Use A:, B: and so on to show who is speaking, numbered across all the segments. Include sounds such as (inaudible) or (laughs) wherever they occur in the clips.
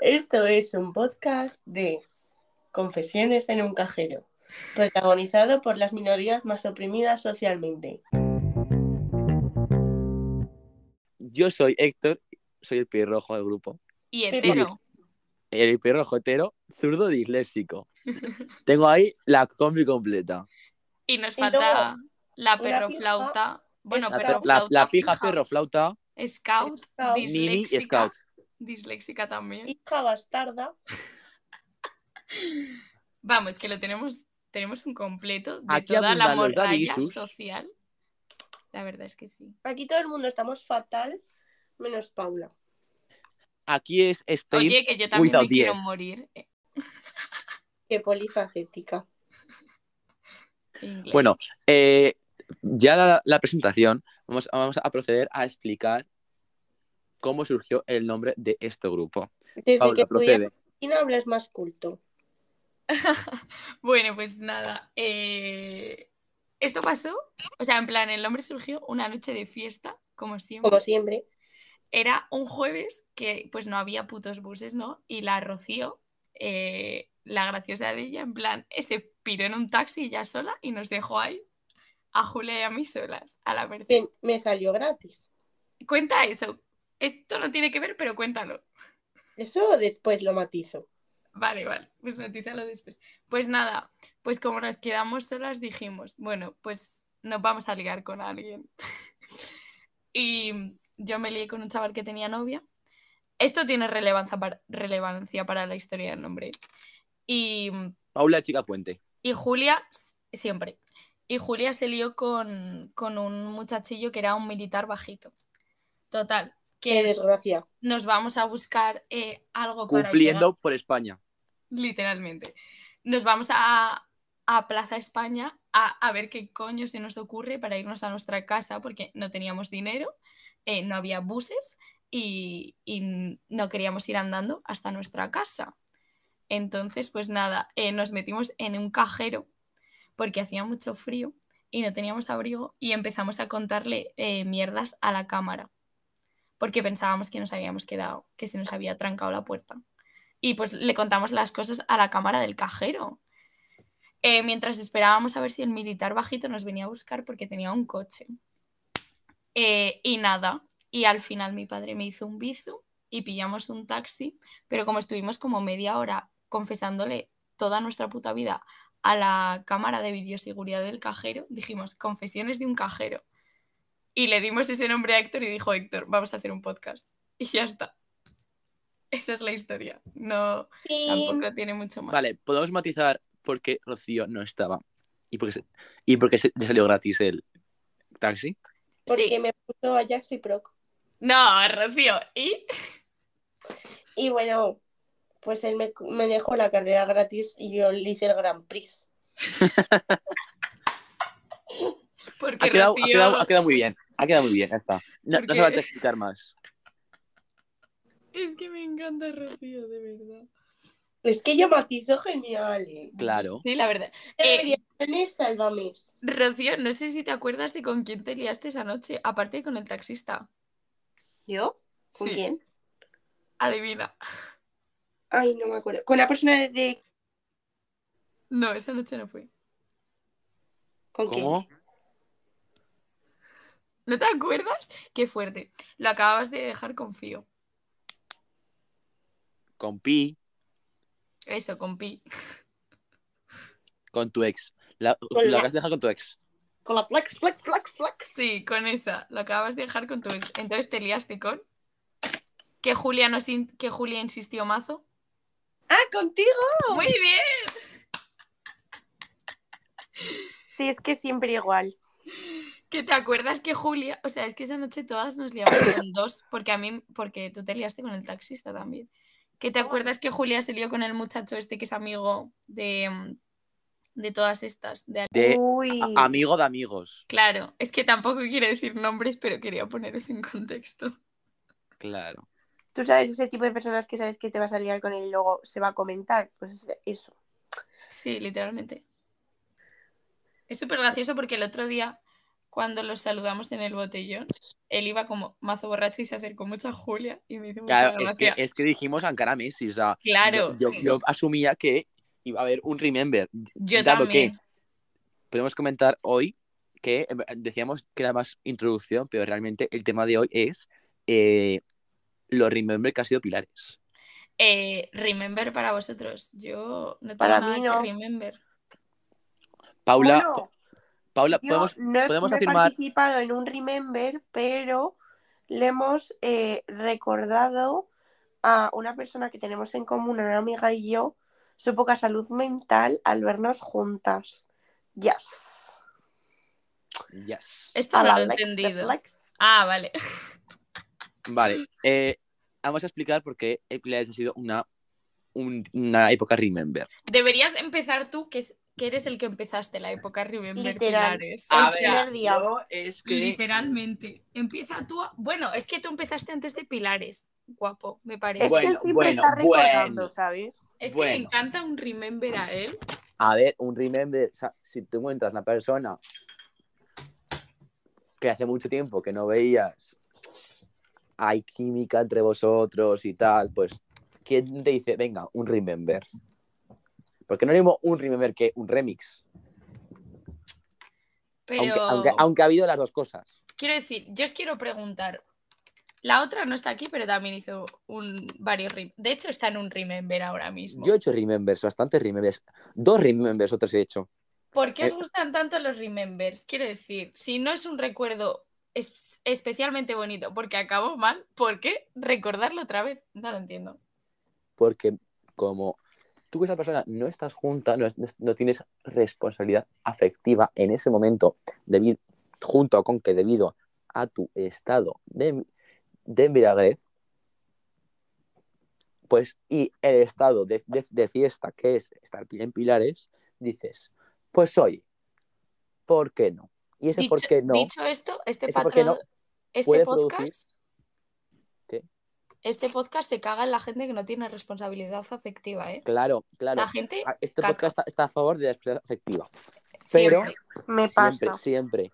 A: Esto es un podcast de Confesiones en un cajero, protagonizado por las minorías más oprimidas socialmente.
B: Yo soy Héctor, soy el pirrojo del grupo.
C: Y hetero.
B: El pirrojo hetero, zurdo disléxico. Tengo ahí la combi completa.
C: Y nos
A: Y
C: falta la
A: una
C: perroflauta. Bueno,
A: La-
B: La,
C: perroflauta.
B: la- la pija,
C: pija.
B: perro, flauta,
C: Scout,
A: Scout.
C: Disléxica.
B: Scout.
C: Disléxica también.
A: Hija bastarda. (laughs)
C: Vamos, que lo tenemos, tenemos un completo de
B: Aquí
C: toda la morralla social. La verdad es que sí.
A: Aquí todo el mundo estamos fatal, menos Paula.
B: Aquí es Spain.
C: Oye, que yo también me quiero morir. eh,
A: Qué polifacética. (laughs)
C: inglés.
B: Bueno, eh, ya la, la presentación, vamos, vamos a proceder a explicar cómo surgió el nombre de este grupo.
A: Desde
B: Paula,
A: que
B: procede.
A: y no hablas más culto. (laughs)
C: Bueno, pues nada. eh, Esto pasó, o sea, en plan, el nombre surgió una noche de fiesta, como siempre.
A: Como siempre.
C: Era un jueves que pues no había putos buses, ¿no? Y la Rocío, eh, la graciosa de ella, en plan, se piró en un taxi ya sola y nos dejó ahí a Julia y a mí solas, a la merced.
A: me salió gratis.
C: Cuenta eso. Esto no tiene que ver, pero cuéntalo.
A: Eso después lo matizo.
C: Vale, vale, pues notícialo después. Pues nada, pues como nos quedamos solas dijimos, bueno, pues nos vamos a ligar con alguien. (laughs) y yo me lié con un chaval que tenía novia. Esto tiene relevancia para, relevancia para la historia del nombre. Y,
B: Paula Chica Puente.
C: y Julia, siempre. Y Julia se lió con, con un muchachillo que era un militar bajito. Total, que
A: desgracia.
C: nos vamos a buscar eh, algo para llegar-
B: Cumpliendo por España.
C: Literalmente. Nos vamos a, a Plaza España a, a ver qué coño se nos ocurre para irnos a nuestra casa porque no teníamos dinero, eh, no había buses y, y no queríamos ir andando hasta nuestra casa. Entonces, pues nada, eh, nos metimos en un cajero porque hacía mucho frío y no teníamos abrigo y empezamos a contarle eh, mierdas a la cámara porque pensábamos que nos habíamos quedado, que se nos había trancado la puerta y pues le contamos las cosas a la cámara del cajero. Eh, mientras esperábamos a ver si el militar bajito nos venía a buscar porque tenía un coche. Eh, y nada, y al final mi padre me hizo un bizu y pillamos un taxi, pero como estuvimos como media hora confesándole toda nuestra puta vida a la cámara de videoseguridad del cajero, dijimos, confesiones de un cajero. Y le dimos ese nombre a Héctor y dijo, Héctor, vamos a hacer un podcast. Y ya está. Esa es la historia. No, tampoco tiene mucho más.
B: Vale, podemos matizar por qué Rocío no estaba. Y por qué, se- y por qué se- le salió gratis el taxi.
A: porque
C: Sí.
A: me puso a Jax y Proc.
C: No, Rocío. ¿Y?
A: Y bueno, pues él me, me dejó la carrera gratis y yo le hice el Grand Prix. (laughs)
C: Porque
B: Ha quedado, ha,
C: Rocío...
B: quedado, ha quedado muy bien. Ha quedado muy bien, ya está. No, no
C: Porque-
B: hace falta explicar más.
C: Es que me encanta Rocío, de verdad.
A: Es que yo matizo genial. eh.
B: Claro.
C: Sí, la verdad. Eh. Rocío, no sé si te acuerdas de con quién te liaste esa noche, aparte de con el taxista.
A: ¿Yo? ¿Con
C: Sí.
A: quién?
C: Adivina.
A: Ay, no me acuerdo. Con la persona de... de-
C: No, esa noche no fue.
A: ¿Con quién?
C: ¿No te acuerdas? Qué fuerte. Lo acababas de dejar con Fío.
B: Con Pi,
C: Eso, con Pi.
B: con tu ex. La,
A: Con
B: la
A: la-
B: que has dejado con tu ex.
A: Con la flex, flex, flex, flex.
C: Sí, con esa. Lo acabas de dejar con tu ex. Entonces te liaste con. Que Julia, in- que Julia insistió mazo.
A: ¡Ah, contigo!
C: Muy bien.
A: Sí, es que siempre igual.
C: Que te acuerdas que Julia. O sea, es que esa noche todas nos liamos con dos. Porque a mí. Porque tú te liaste con el taxista también. Que te acuerdas que Julia se lió con el muchacho este que es amigo de. mm, De todas estas. De...
B: De
A: Uy.
B: amigo de amigos.
C: Claro, es que tampoco quiero decir nombres, pero quería poneros en contexto.
B: Claro.
A: Tú sabes ese tipo de personas que sabes que te vas a liar con él y luego se va a comentar. Pues eso.
C: Sí, literalmente. Es súper gracioso porque el otro día cuando los saludamos en el botellón, él iba como mazo borracho y se acercó mucho a Julia y me hizo mucha
B: Claro, es que,
C: gracia.
B: es que dijimos Ankara Messi, o sea,
C: Claro,
B: yo, yo- yo asumía que iba a haber un remember.
C: yo
B: dado
C: también.
B: que podemos comentar hoy que eh, decíamos que era más introducción, pero realmente el tema de hoy es eh, los remember que ha sido Pilares.
C: Eh, remember para vosotros. Yo no tengo
A: Para
C: nada
A: mí
C: que remember.
B: Paula,
A: Bueno,
B: Paula,
A: yo
B: podemos,
A: no,
B: podemos
A: no he participado en un Remember, pero le hemos eh, recordado a una persona que tenemos en común, una amiga y yo, su poca salud mental al vernos juntas. Yes.
B: Yes.
C: Esto no lo he entendido.
A: Flex.
C: Ah, vale.
B: Vale, eh, vamos a explicar por qué Pilares ha sido una, un- una época remember.
C: Deberías empezar tú, que, es- que eres el que empezaste la época Remember
A: Literal.
C: Pilares.
A: A
C: O
A: ver,
C: sea,
A: primer día.
B: yo es que
C: literalmente. Empieza tú. a- Bueno, es que tú empezaste antes de Pilares. Guapo, me parece.
A: Es
B: Bueno,
A: que él siempre
B: bueno,
A: está recordando,
B: bueno.
A: ¿sabes?
C: es que me encanta un Remember a él.
B: A ver, un remember, o sea, si tú encuentras una persona que hace mucho tiempo que no veías, hay química entre vosotros y tal, pues, ¿quién te dice, venga, un remember? Porque no es mismo un remember que un remix,
C: Pero
B: aunque, aunque, aunque ha habido las dos cosas.
C: quiero decir, yo os quiero preguntar. La otra no está aquí, pero también hizo un varios De hecho, está en un Remember ahora mismo.
B: Yo he hecho remembers, bastantes remembers, dos remembers otros he hecho.
C: ¿Por qué os
B: Eh,
C: gustan tanto los remembers? Quiero decir, si no es un recuerdo es- especialmente bonito porque acabó mal, ¿por qué recordarlo otra vez? No lo entiendo.
B: porque como tú con esa persona no estás junta, no, no- tienes responsabilidad afectiva en ese momento, debido, junto con que debido a tu estado de, de embriaguez, pues y el estado de, de- de fiesta que es estar en pilares, dices, pues oye, ¿por qué no? Y ese
C: Dicho,
B: por qué no,
C: dicho esto, este,
B: qué no
C: este
B: puede
C: podcast,
B: producir-.
C: Este podcast se caga en la gente que no tiene responsabilidad afectiva, ¿eh?
B: claro, claro,
C: La gente
B: a- este
C: caca.
B: podcast está, está a favor de la responsabilidad afectiva. Pero
C: siempre.
A: Me
B: Siempre,
A: pasa.
B: siempre.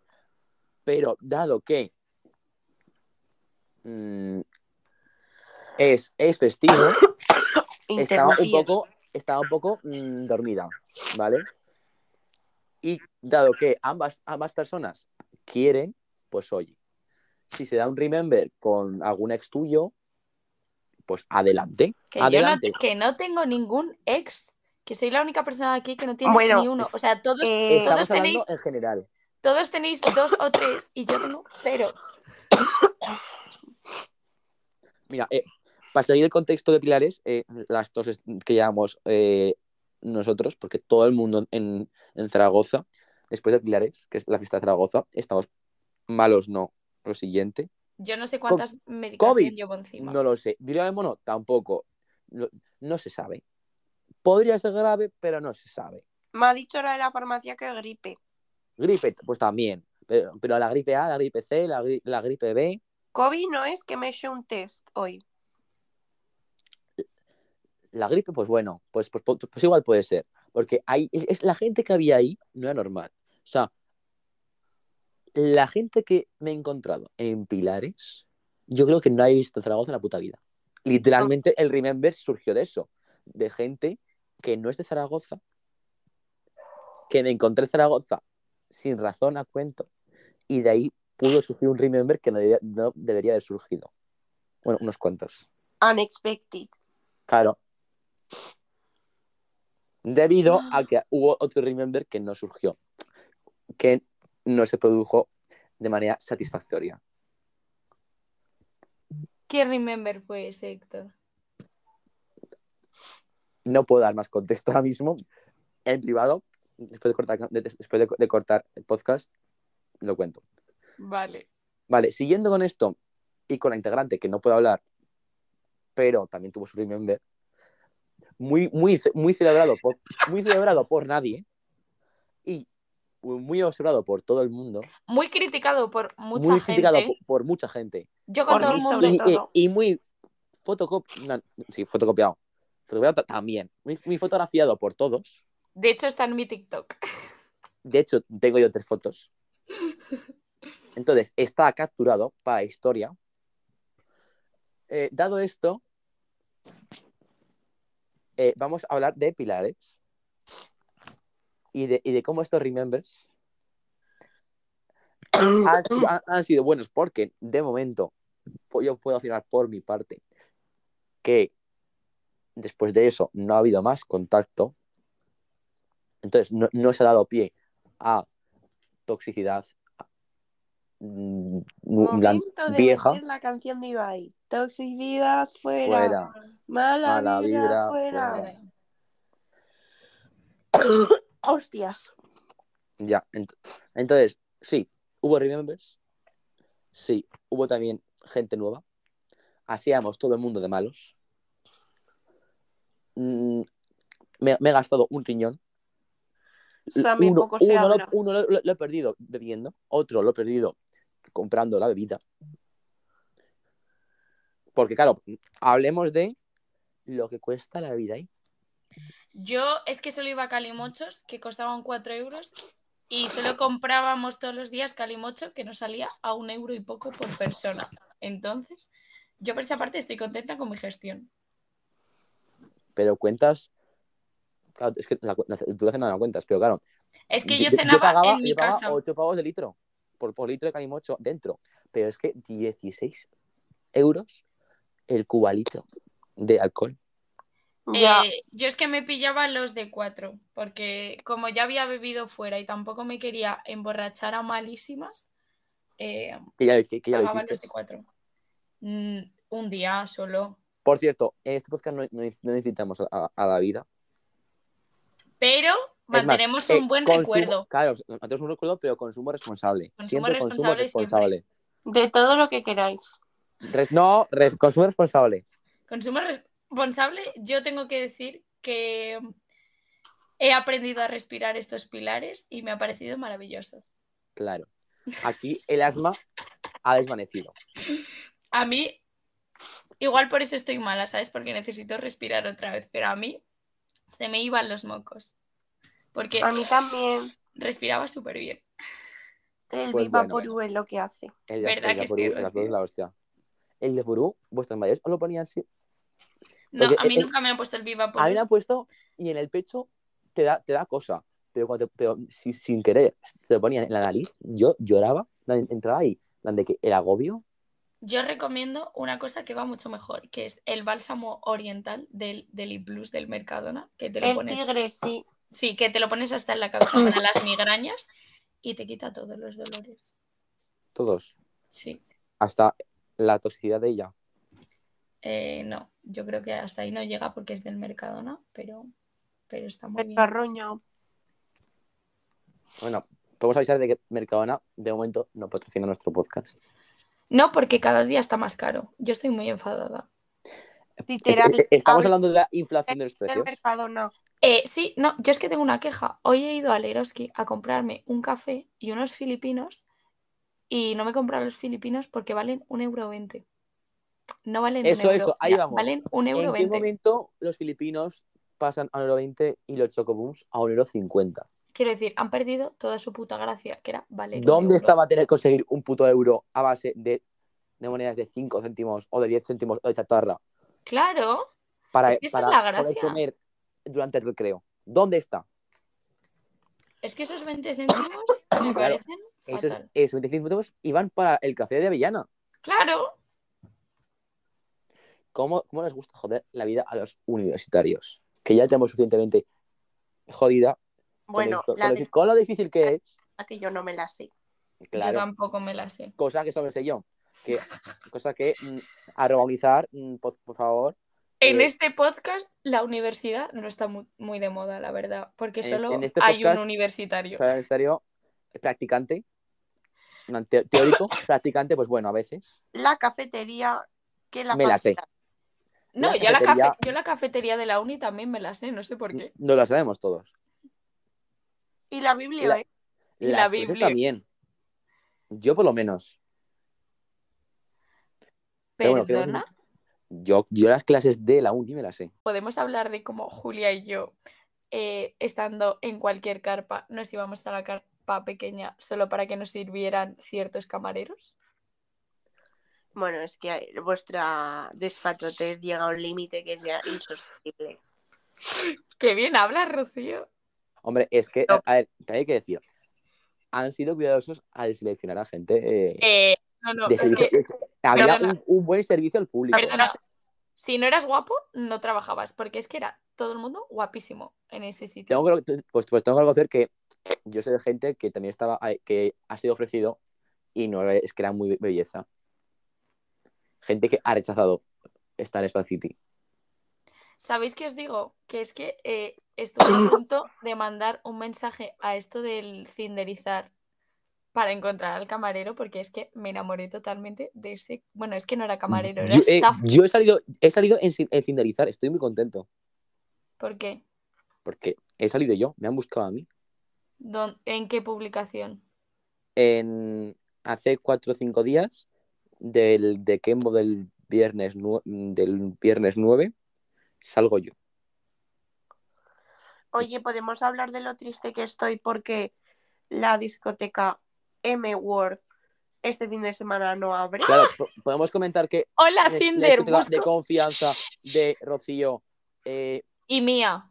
B: Pero dado que mm, es, es festivo, (coughs) estaba un poco, estaba un poco mm, dormida, ¿vale? Y dado que ambas, ambas personas quieren, pues oye, si se da un remember con algún ex tuyo, pues adelante,
C: Que yo no,
B: adelante.
C: que no tengo ningún ex, que soy la única persona aquí que no tiene
A: Bueno,
C: ni uno. O sea, todos,
A: eh,
C: todos tenéis
B: en general.
C: Todos tenéis dos o tres y yo tengo cero.
B: Mira, eh, para seguir el contexto de Pilares, eh, las dos que llevamos eh, nosotros, porque todo el mundo en, en Zaragoza, después de Pilares, que es la fiesta de Zaragoza, estamos malos, no. Lo siguiente,
C: Yo no sé cuántas medicaciones
B: COVID,
C: llevo encima.
B: no lo sé. Viruela del mono, tampoco. No, no se sabe. Podría ser grave, pero no se sabe.
A: Me ha dicho la de la farmacia que gripe.
B: Gripe, pues también. Pero, pero la gripe A, la gripe C, la, gri- la gripe B,
A: COVID no es que me he hecho un test hoy.
B: la gripe, pues bueno, pues, pues, pues, pues igual puede ser. Porque hay, es, es- la gente que había ahí no era normal. O sea, la gente que me he encontrado en Pilares, yo creo que no he visto Zaragoza en la puta vida. Literalmente el Remember surgió de eso. De gente que no es de Zaragoza, que me encontré en Zaragoza sin razón a cuento, y de ahí pudo surgir un Remember que no debería, no debería haber surgido. Bueno, unos cuantos.
A: Unexpected.
B: Claro. Debido
A: Ah.
B: a que hubo otro Remember que no surgió, que no se produjo de manera satisfactoria.
C: ¿Qué remember fue ese, Héctor?
B: No puedo dar más contexto ahora mismo. En privado, después de cortar, de- después de, de cortar el podcast, lo cuento.
C: Vale.
B: Vale, siguiendo con esto y con la integrante que no puedo hablar, pero también tuvo su Remember, muy, muy, muy, celebrado, por, muy celebrado por nadie y muy observado por todo el mundo,
C: Muy criticado por mucha
B: muy
C: gente.
B: criticado por, por mucha gente
C: Yo con
A: Por
C: todo el mundo.
B: y,
A: todo.
B: y- y muy fotocopiado, sí, fotocopiado, fotocopiado ta- también, muy, muy fotografiado por todos.
C: De hecho, está en mi TikTok. (laughs)
B: De hecho, tengo yo tres fotos. Entonces, está capturado para historia. Eh, dado esto, eh, vamos a hablar de pilares y de, y de cómo estos remembers (coughs) han, sido- han- han sido buenos, porque de momento yo puedo afirmar por mi parte que después de eso no ha habido más contacto. Entonces, no, no se ha dado pie a toxicidad mm,
A: Momento de
B: vieja.
A: meter la canción de Ibai. Toxicidad fuera.
B: Fuera.
A: Mala,
B: Mala
A: vibra,
B: vibra,
A: fuera.
B: fuera. (coughs) (coughs)
A: Hostias.
B: Ya, ent- entonces, sí, hubo remembers, sí, hubo también gente nueva, hacíamos todo el mundo de malos. Mm, me, me he gastado un riñón.
A: Sammy,
B: uno,
A: poco se
B: uno lo,
A: habla.
B: uno lo- lo- lo he perdido bebiendo, otro lo he perdido comprando la bebida. Porque, claro, hablemos de lo que cuesta la bebida ahí.
C: Yo es que solo iba a calimochos que costaban 4 euros y solo comprábamos todos los días calimocho que nos salía a un euro y poco por persona. Entonces, yo por esa parte estoy contenta con mi gestión.
B: Pero cuentas. Claro, es que la, la, tú la cena no cuentas, pero claro,
C: Es que yo cenaba
B: pagaba,
C: en mi
B: yo
C: casa.
B: 8 pavos de litro por, por litro de calimocho dentro. Pero es que 16 euros el cubalitro de alcohol.
C: Eh, yo es que me pillaba los de 4 porque como ya había bebido fuera y tampoco me quería emborrachar a malísimas, eh,
B: Que ya, que, que ya
C: pagaba los de 4. un día solo.
B: Por cierto, en este podcast no, no- no necesitamos a, la vida.
C: Pero
B: más,
C: mantenemos
B: eh,
C: un buen
B: consumo-
C: recuerdo.
B: Claro, mantenemos un recuerdo, pero consumo responsable.
C: Consumo
B: siempre consumo
C: responsable.
A: De todo lo que queráis.
B: Res- no, res- consumo responsable.
C: Consumo responsable, yo tengo que decir que he aprendido a respirar estos pilares y me ha parecido maravilloso.
B: Claro. Aquí el asma ha desvanecido.
C: A mí, igual por eso estoy mala, ¿sabes? Porque necesito respirar otra vez, pero a mí se me iban los mocos. Porque
A: A mí también.
C: respiraba súper bien.
A: El
B: Pues
A: Viva
B: bueno,
A: por U es lo que hace.
B: El de,
C: ¿Verdad
B: el
C: que sí,
B: el es la hostia. El de Purú, vuestras mayores os lo ponían así.
C: No,
B: Porque
C: a mí nunca me han puesto el viva por
B: A mí me han puesto y en el pecho te da, te da cosa. Pero, cuando te- pero si, sin querer te lo ponían en la nariz, yo lloraba, en- entraba ahí. en de que el agobio,
C: Yo recomiendo una cosa que va mucho mejor, que es el bálsamo oriental del, del Iplus del Mercadona, que te lo
A: El
C: pones.
A: tigre, sí.
C: Sí, que te lo pones hasta en la cabeza para las migrañas y te quita todos los dolores.
B: todos,
C: Sí.
B: hasta la toxicidad de ella.
C: Eh, no, yo creo que hasta ahí no llega porque es del Mercadona, pero, pero está muy bien.
A: carroño.
B: Bueno, podemos avisar de que Mercadona de momento no patrocina nuestro podcast.
C: No, porque cada día está más caro. Yo estoy muy enfadada.
A: Literal.
B: Es- es- Estamos
A: habla
B: hablando de la inflación de los
A: del
B: precios.
A: mercado, no.
C: Eh, sí, no, yo es que tengo una queja. Hoy he ido a Leroski a comprarme un café y unos filipinos y no me he comprado los filipinos porque valen un euro veinte. No valen
B: Eso,
C: un euro.
B: eso, ahí vamos.
C: Valen un euro
B: ¿En qué
C: veinte.
B: momento los filipinos pasan a 1,20€ y los chocobooms a 1,50€?
C: Quiero decir, han perdido toda su puta gracia, que era valer un
B: ¿Dónde
C: euro.
B: estaba tener que conseguir un puto euro a base de, de monedas de 5 céntimos o de 10 céntimos o de chatarra
C: Claro,
B: para,
C: Es que esa es
B: para
C: la
B: poder
C: gracia.
B: comer durante el recreo? ¿Dónde está?
C: es que esos 20 céntimos me
B: Claro,
C: parecen
B: Esos,
C: fatal.
B: esos 25 céntimos iban para el café de avellana.
C: Claro,
B: ¿Cómo, ¿Cómo les gusta joder la vida a los universitarios? Que ya tenemos suficientemente jodida con,
A: Bueno,
B: esto-
A: la
B: con, lo, con lo difícil que es.
A: que yo no me la sé.
C: yo
B: Claro,
C: tampoco me la sé. (laughs)
B: cosa que solo sé yo. Que, cosa que mm, armonizar, mm, por, por favor.
C: En
B: Eh,
C: este podcast, la universidad no está muy, muy de moda, la verdad, porque
B: En-
C: solo
B: en este
C: hay un universitario.
B: Del estéreo, practicante, no, te- teórico, (laughs) practicante, pues bueno, a veces.
A: La cafetería que la
B: Me la sé.
C: No,
B: la
C: yo la,
B: cafetería-
C: cafe- yo la cafetería de la uni también me la sé, no sé por qué.
B: No lo sabemos todos.
A: Y la Biblia,
B: La-
A: ¿eh?
C: Y
B: Las
C: la Biblia.
B: también. Yo por lo menos. Pero bueno,
C: Perdona,
B: Yo, yo las clases de la uni me las sé.
C: podemos hablar de cómo Julia y yo, eh, estando en cualquier carpa, nos íbamos a la, car- pa pequeña solo para que nos sirvieran ciertos camareros?
A: Bueno, es que vuestra despachotez llega a un límite que es ya insostenible.
C: Qué bien habla, Rocío.
B: Hombre, es que,
A: No.
B: a ver, te hay que decir, han sido cuidadosos al seleccionar a gente eh,
C: Eh, no, no,
B: de
C: es
B: servicio.
C: que
B: Había un, un buen servicio al público.
C: Perdona, si no eras guapo, no trabajabas, porque es que era todo el mundo guapísimo en ese sitio.
B: Tengo que, pues, pues tengo que reconocer que yo sé de gente que también estaba, ahí- que ha sido ofrecido y no es que era muy belleza. Gente que ha rechazado estar en Spa City.
C: ¿Sabéis qué os digo? Que es que eh, estuve a punto de mandar un mensaje a esto del cinderizar para encontrar al camarero, porque es que me enamoré totalmente de ese. Bueno, es que no era camarero, era
B: Yo, eh,
C: staff.
B: yo he salido, he salido en, cin- en Cinderizar, estoy muy contento.
C: ¿Por qué?
B: Porque he salido yo, me han buscado a mí.
C: ¿Dón- ¿En qué publicación?
B: En, hace cuatro o cinco días del de Kembo del viernes, nue- del viernes 9 salgo yo.
A: Oye, podemos hablar de lo triste que estoy porque la discoteca M World este fin de semana no abre.
B: Claro, podemos comentar que
C: Hola,
B: la- la
C: Cinder,
B: de confianza de Rocío eh,
C: Y mía.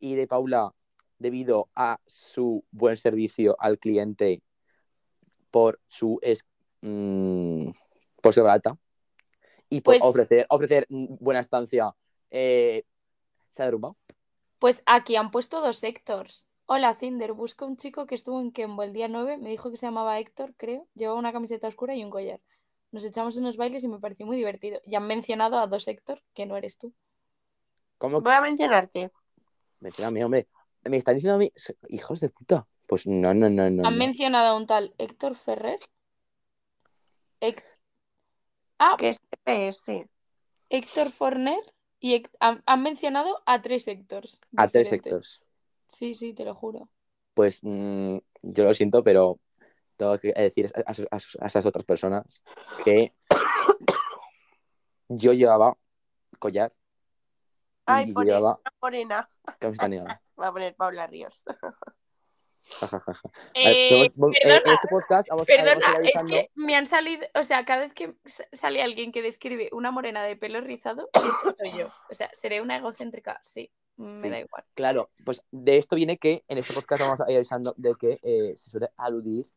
B: y de Paula, debido a su buen servicio al cliente por su es, mm, por ser barata y por
C: Pues-
B: ofrecer, ofrecer buena estancia, eh, se ha derrumbado.
C: Pues aquí han puesto dos Héctors. Hola, Cinder, busco un chico que estuvo en Kembo el día 9, me dijo que se llamaba Héctor, creo, llevaba una camiseta oscura y un collar. Nos echamos unos bailes y me pareció muy divertido. Y han mencionado a dos Héctor, que no eres tú.
B: ¿Cómo?
A: Voy a mencionarte.
B: Mencióname, hombre. Me están diciendo a mí, hijos de puta. Pues no, no, no, no.
C: Han
B: no.
C: mencionado a un tal Héctor Ferrer. Héc- Ah,
A: Que es PS.
C: Héctor Forner. Y han, han mencionado a tres Héctors.
B: A tres sectores.
C: Sí, sí, te lo juro.
B: Pues mm, yo lo siento, pero tengo que decir a, a- a- a esas otras personas que (coughs) yo llevaba collar
A: Ay,
B: y
A: pone
B: llevaba
A: una morena.
B: camiseta negra. (laughs)
A: Va a poner Paula Ríos. (laughs)
C: Eh,
B: eh,
C: perdona,
B: en este podcast vamos, a
C: es que me han salido, o sea, cada vez que sale alguien que describe una morena de pelo rizado, (coughs) soy yo. O sea, seré una egocéntrica, sí, me
B: Sí.
C: da igual.
B: Claro, pues de esto viene que en este podcast vamos a ir avisando de que eh, se suele aludir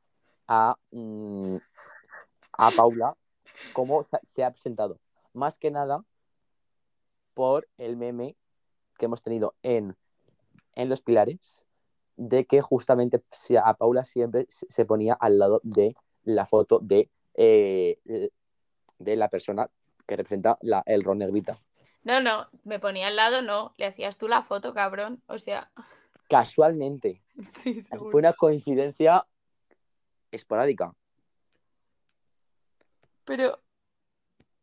B: a, mm, a Paula cómo se- se ha presentado. Más que nada por el meme que hemos tenido en, en Los Pilares, de que justamente a Paula siempre se ponía al lado de la foto de, eh, de la persona que representa la, el ron negrita.
C: No, no, me ponía al lado, no, le hacías tú la foto, cabrón. O sea,
B: Casualmente. (laughs)
C: sí, seguro.
B: Fue una coincidencia esporádica.
C: Pero,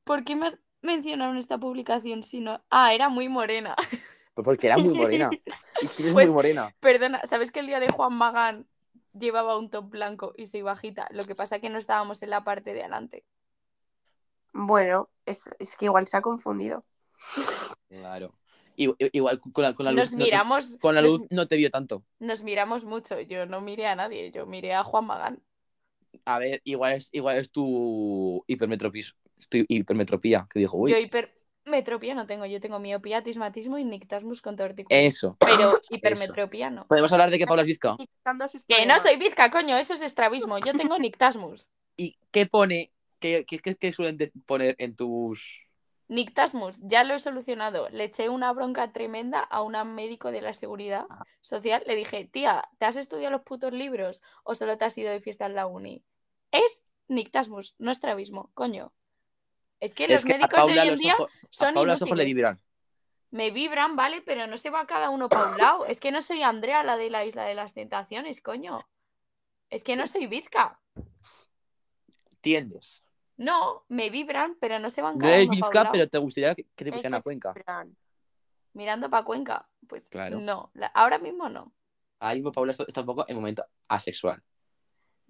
C: ¿por qué me has mencionado en esta publicación si no? Ah, era muy morena. (laughs)
B: Pues porque era muy morena. (laughs) Y si eres
C: Pues-
B: muy morena.
C: Perdona, ¿sabes que el día de Juan Magán llevaba un top blanco y soy bajita? Lo que pasa que no estábamos en la parte de adelante.
A: Bueno, es, es que igual se ha confundido.
B: Claro. I- i- Igual con la, con la luz.
C: Nos
B: no-
C: miramos,
B: con la
C: nos-
B: luz no te vio tanto.
C: nos miramos mucho. Yo no miré a nadie, yo miré a Juan Magán.
B: A ver, igual es, igual es tu hipermetropis, es tu hipermetropía, que dijo, uy,
C: Yo hipermetropía no tengo, yo tengo miopía, astigmatismo y nictasmus con tortícolis.
B: eso.
C: Pero (laughs) hipermetropía no.
B: Podemos hablar de que Paula es bizca.
C: Que no soy bizca, coño, eso es estrabismo. Yo tengo (laughs) nictasmus.
B: ¿Y qué pone? ¿Qué, qué, qué- qué suelen poner en tus.
C: Nictasmus, ya lo he solucionado. Le eché una bronca tremenda a una médico de la seguridad
B: Ah.
C: social. Le dije, tía, ¿te has estudiado los putos libros o solo te has ido de fiesta en la uni? Es nictasmus, no estrabismo, coño. Es que los
B: es que a
C: médicos de hoy en día
B: ojos, a
C: son
B: Paula los ojos le
C: inútiles.
B: vibran.
C: Me vibran, ¿vale? Pero no se va cada uno para un lado. Es que no soy Andrea, la de la isla de las tentaciones, coño. Es que no soy bizca.
B: Tiendes.
C: No, me vibran, pero no se van
B: No
C: cada
B: eres
C: un
B: bizca,
C: lado.
B: pero te gustaría que, que te pusieran a Cuenca.
C: Mirando para Cuenca, pues
B: Claro.
C: no. La- ahora mismo no.
B: Ahora mismo Paula está está un poco en momento asexual.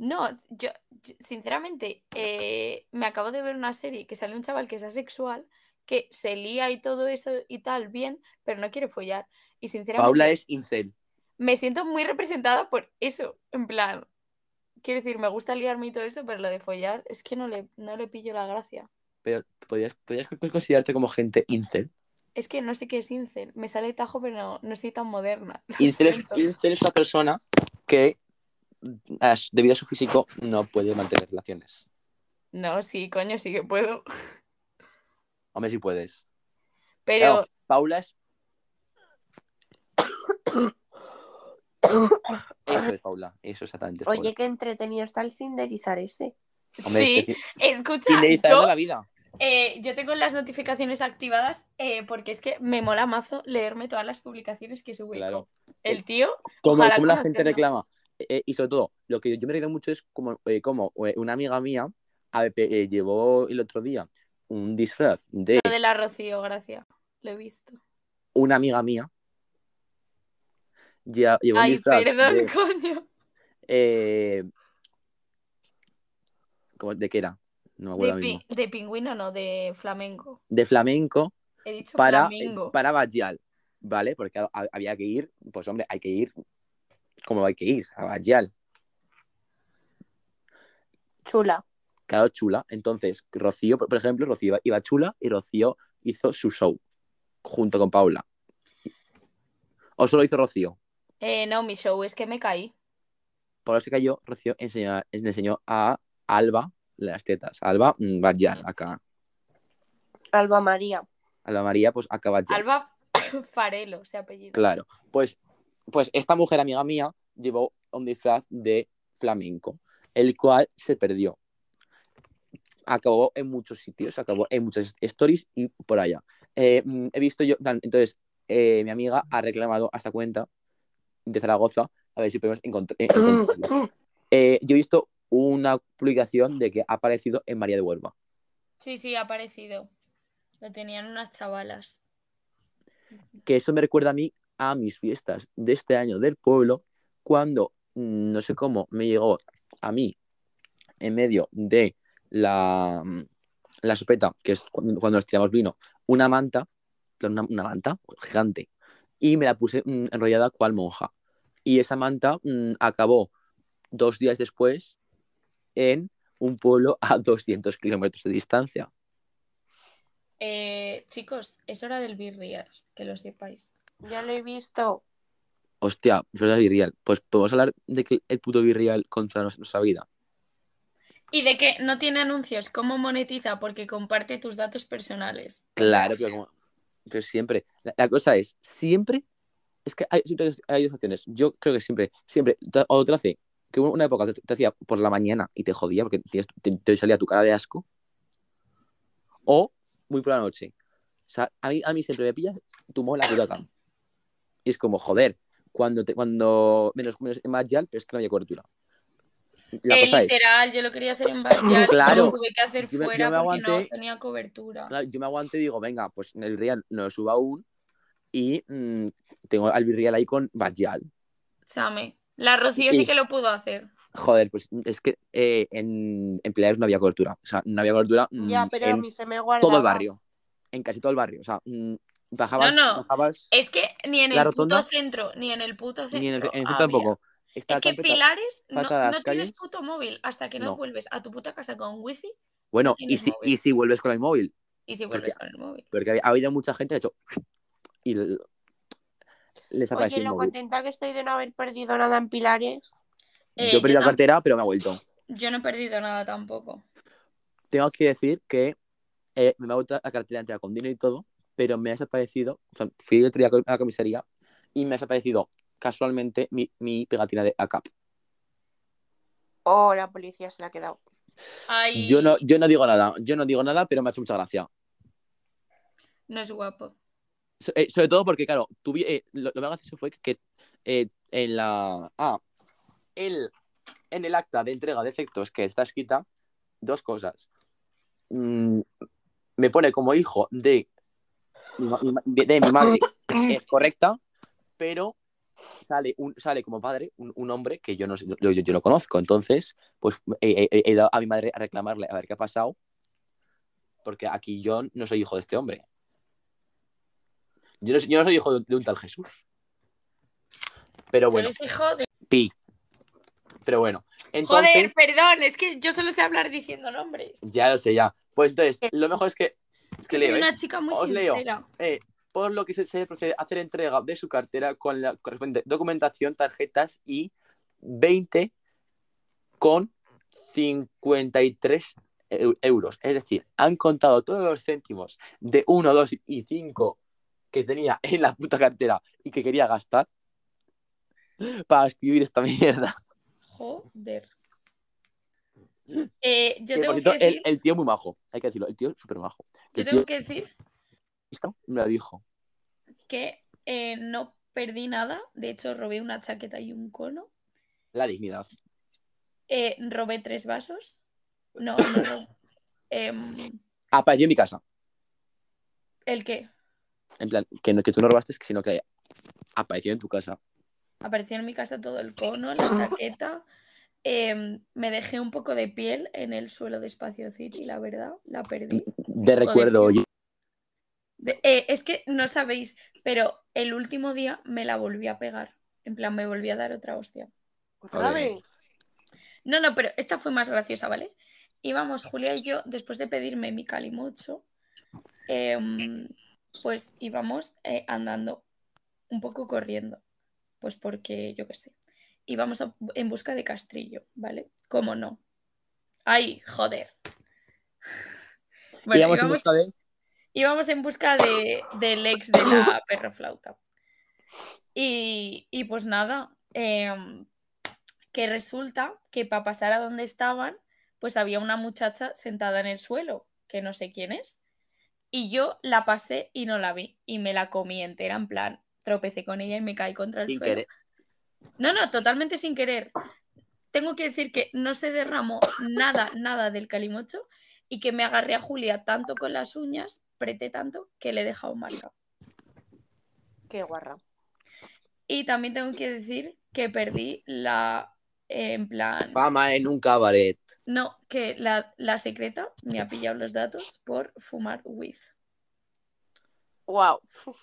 C: No, yo, sinceramente, eh, me acabo de ver una serie que sale un chaval que es asexual, que se lía y todo eso y tal, bien, pero no quiere follar. Y sinceramente,
B: Paula es incel.
C: me siento muy representada por eso. En plan, quiero decir, me gusta liarme y todo eso, pero lo de follar es que no le, no le pillo la gracia.
B: Pero podrías, podrías considerarte como gente incel.
C: Es que no sé qué es incel. Me sale tajo, pero no, no soy tan moderna. (laughs)
B: Incel es, incel es una persona que, debido a su físico, no puede mantener relaciones.
C: No, sí, coño, sí que puedo.
B: Hombre, si puedes.
C: Pero
B: Claro, Paula es. Eso es Paula, eso exactamente. Es Paula.
A: Oye, qué entretenido está el cinderizar ese.
B: Hombre,
C: sí,
B: es que
C: escucha,
B: Finalizando
C: yo,
B: la vida.
C: eh, yo tengo las notificaciones activadas eh, porque es que me mola mazo leerme todas las publicaciones que sube.
B: Claro.
C: El tío,
B: Como,
C: Ojalá
B: como la gente reclama. Eh, y sobre todo, lo que yo me he reído mucho es como, eh, como eh, una amiga mía a eh, llevó el otro día un disfraz de
C: lo de la Rocío, gracias. Lo he visto.
B: una amiga mía. Ya, llevó un
C: Ay,
B: disfraz
C: perdón,
B: de, (laughs)
C: coño.
B: ¿cómo- ¿de qué era? No me acuerdo
C: De,
B: mismo.
C: pi- de pingüino, no, de flamenco.
B: De flamenco
C: He dicho
B: para, para Bajal, ¿vale? Porque había que ir, pues hombre, hay que ir como hay que ir, a Bajal.
A: Chula.
B: Claro, chula. Entonces, Rocío, por ejemplo, Rocío iba, chula y Rocío hizo su show junto con Paula. ¿O solo hizo Rocío?
C: Eh, no, mi show es que me caí.
B: Paula se cayó, Rocío enseñó, le enseñó a Alba las tetas. Alba, mm, Bajal, acá.
A: Alba María.
B: Alba María, pues acá Bajal.
C: Alba (coughs) Farelo, se apellido.
B: Claro. Pues, pues esta mujer, amiga mía, llevó un disfraz de flamenco, el cual se perdió. Acabó en muchos sitios, acabó en muchas stories y por allá. Eh, mm, he visto yo, entonces, eh, mi amiga ha reclamado a esta cuenta de Zaragoza, a ver si podemos eh, encontrarlo. (coughs) Eh, yo he visto una publicación de que ha aparecido en María de Huelva.
C: Sí, sí, ha aparecido. Lo tenían unas chavalas.
B: que eso me recuerda a mí a mis fiestas de este año del pueblo, cuando mm, no sé cómo me llegó a mí en medio de la, mm, la sopeta, que es cuando, nos tiramos vino, una manta, una, manta gigante, y me la puse mm, enrollada cual monja. Y esa manta acabó dos días después en un pueblo a 200 kilómetros de distancia.
C: Eh, chicos, es hora del birriar, que lo sepáis.
A: Ya lo he visto.
B: Hostia, pues es Virreal. Pues podemos hablar de que el puto Virreal contra nuestra vida.
C: Y de que no tiene anuncios, ¿cómo monetiza? Porque comparte tus datos personales.
B: Claro, pero como. Pero siempre. La, la cosa es, siempre. Es que hay, siempre hay dos opciones. Yo creo que siempre, siempre. O te lo hace que una época te, te hacía por la mañana y te jodía porque tienes- te, te salía tu cara de asco. O muy por la noche. O sea, a mí, a mí siempre me pillas tu mola pelota. Y es como, joder, cuando, te, cuando menos, menos en Magial, pero es que no había cobertura. La
C: Eh, literal, yo lo quería hacer en Barrial, (coughs)
B: Claro.
C: lo tuve que hacer
B: Yo
C: fuera
B: me
C: porque no tenía cobertura.
B: Claro, yo me aguanté y digo, venga, pues en el Real no lo subo aún y mm, tengo al Virreal ahí con Bajal.
C: Chame. La Rocío sí que lo pudo hacer.
B: Joder, pues es que eh, en, en Pilares no había cobertura. O sea, no había cobertura mm,
A: Ya, pero a
B: en
A: mí se me guarda.
B: todo el barrio. En casi todo el barrio. O sea, mm, bajabas,
C: No, no.
B: bajabas
C: Es que ni en
B: La
C: el
B: rotonda,
C: puto centro, ni en el puto centro.
B: ni en el, en el centro
C: había.
B: tampoco. Está
C: Es que Pilares no, no tienes
B: calles.
C: puto móvil hasta que no,
B: No.
C: vuelves a tu puta casa con wifi
B: Bueno,
C: no
B: y si,
C: móvil.
B: y si vuelves con el móvil.
C: y si
B: Porque-
C: vuelves con el móvil.
B: Porque ha habido mucha gente que ha hecho. (sniffs) Y les apareció
A: Oye, lo
B: móvil.
A: contenta que estoy de no haber perdido nada en Pilares.
C: Eh,
B: Yo he perdido la cartera, pero me ha vuelto. (laughs)
C: yo no he perdido nada tampoco.
B: tengo que decir que eh, me ha vuelto la cartera entera con dinero y todo, pero me ha desaparecido, o sea, fui el otro día a la comisaría y me ha desaparecido casualmente mi, mi pegatina de ACAP.
A: Oh, la policía se la ha quedado.
C: Ay,
B: Yo no, yo no digo nada, yo no digo nada, pero me ha hecho mucha gracia.
C: no es guapo.
B: So- eh, sobre todo porque, claro, tuvi- eh, lo, lo más gracioso fue que eh, en la... Ah, el, en el acta de entrega de efectos que está escrita, dos cosas. Mm, me pone como hijo de, de, de mi madre, (coughs) es correcta, pero sale, un, sale como padre un, un hombre que yo no sé, yo, yo, yo lo conozco. Entonces, pues he, he- he ido a mi madre a reclamarle a ver qué ha pasado, porque aquí yo no soy hijo de este hombre. Yo no, soy- yo no soy hijo de, de un tal Jesús. Pero bueno,
C: eres hijo de...
B: pi. Pero bueno, entonces...
C: Joder, perdón, es que yo solo sé hablar diciendo nombres.
B: Ya lo sé, ya. Pues entonces, lo mejor es que...
C: Es que soy
B: leo,
C: una chica muy
B: Os leo.
C: sincera.
B: eh, por lo que se, se procede a hacer entrega de su cartera con la correspondiente documentación, tarjetas y 20 con 53 eu- euros. Es decir, han contado todos los céntimos de 1, 2 y 5 que tenía en la puta cartera y que quería gastar para escribir esta mierda.
C: Joder. Eh, yo tengo que decir,
B: el, el tío muy majo, hay que decirlo, el tío súper majo.
C: yo tengo
B: tío
C: que decir
B: me lo dijo.
C: que eh, no perdí nada. De hecho, robé una chaqueta y un cono.
B: La dignidad.
C: Eh, robé tres vasos. No, no, no. (coughs) Em,
B: Apareció en mi casa.
C: ¿El qué?
B: En plan, que, no, que tú no robaste, sino que apareció en tu casa.
C: Apareció en mi casa todo el cono, la chaqueta. Em, me dejé un poco de piel en el suelo de Espacio City, la verdad. La perdí.
B: De recuerdo, oye.
C: De- eh, es que no sabéis, pero el último día me la volví a pegar. En plan, me volví a dar otra hostia.
A: Otra
B: Ole.
A: vez.
C: No, no, pero esta fue más graciosa, ¿vale? Íbamos Julia y yo, después de pedirme mi calimocho, em, pues íbamos eh, andando, un poco corriendo, pues porque yo qué sé. Íbamos a- en busca de Castrillo, ¿vale? ¿Cómo no? ¡Ay, joder! (laughs) Bueno,
B: Íbamos en busca de-
C: íbamos en busca de, del ex de la (coughs) perroflauta. Y, y pues nada, em, que resulta que para pasar a donde estaban, pues había una muchacha sentada en el suelo, que no sé quién es. Y yo la pasé y no la vi. Y me la comí entera, en plan, tropecé con ella y me caí contra el
B: Sin
C: suelo.
B: querer.
C: No, no, totalmente sin querer. Tengo que decir que no se derramó nada, nada del calimocho y que me agarré a Julia tanto con las uñas, preté tanto, que le he dejado marca.
A: Qué guarra.
C: Y también tengo que decir que perdí la, en plan,
B: Fama en un cabaret.
C: no, que la, la secreta me ha pillado los datos por fumar weed.
A: Wow. (laughs)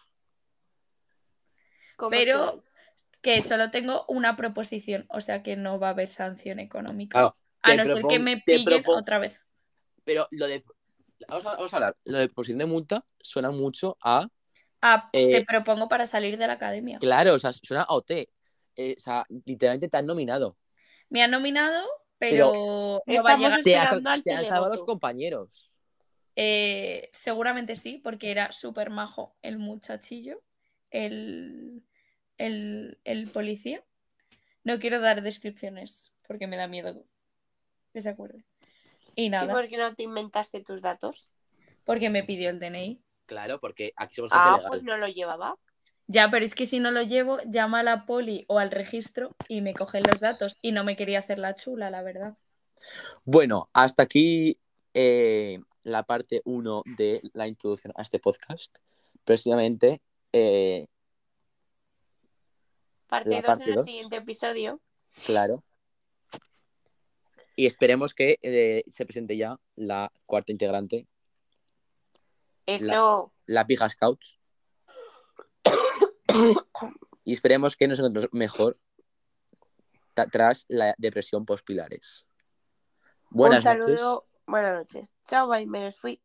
A: ¿Cómo
C: Pero-
A: estáis?
C: Que solo tengo una proposición, o sea que no va a haber sanción económica.
B: Claro,
C: a no ser que me pillen otra vez.
B: Pero lo de. Vamos a, vamos a hablar. Lo de posición de multa suena mucho a.
C: Ah,
B: Eh,
C: te propongo para salir de la academia.
B: Claro, o sea, suena a OT. Eh, o sea, literalmente te han nominado.
C: Me han nominado, pero, no va a
A: Estamos
C: llegar.
B: Te, has,
A: al
B: te han salvado los compañeros.
C: Eh, seguramente sí, porque era súper majo el muchachillo, el, el, el policía. No quiero dar descripciones porque me da miedo que se acuerde. Y
A: ¿Y
C: nada,
A: por qué no te inventaste tus datos?
C: porque me pidió el DNI.
B: Claro, porque aquí somos gente
A: Ah,
B: legal.
A: pues no lo llevaba.
C: Ya, pero es que si no lo llevo, llama a la poli o al registro y me cogen los datos. Y no me quería hacer la chula, la verdad.
B: Bueno, hasta aquí eh, la parte 1 de la introducción a este podcast. Próximamente, eh,
A: Parte
B: La
A: 2
B: parte
A: en el
B: dos.
A: siguiente episodio.
B: claro. Y esperemos que eh, se presente ya la cuarta integrante,
A: Eso.
B: la Pija Scouts. Y esperemos que nos encontremos mejor tras la depresión post-pilares. Buenas
A: un
B: noches.
A: saludo. Buenas noches. Chao, bye. Me les fui.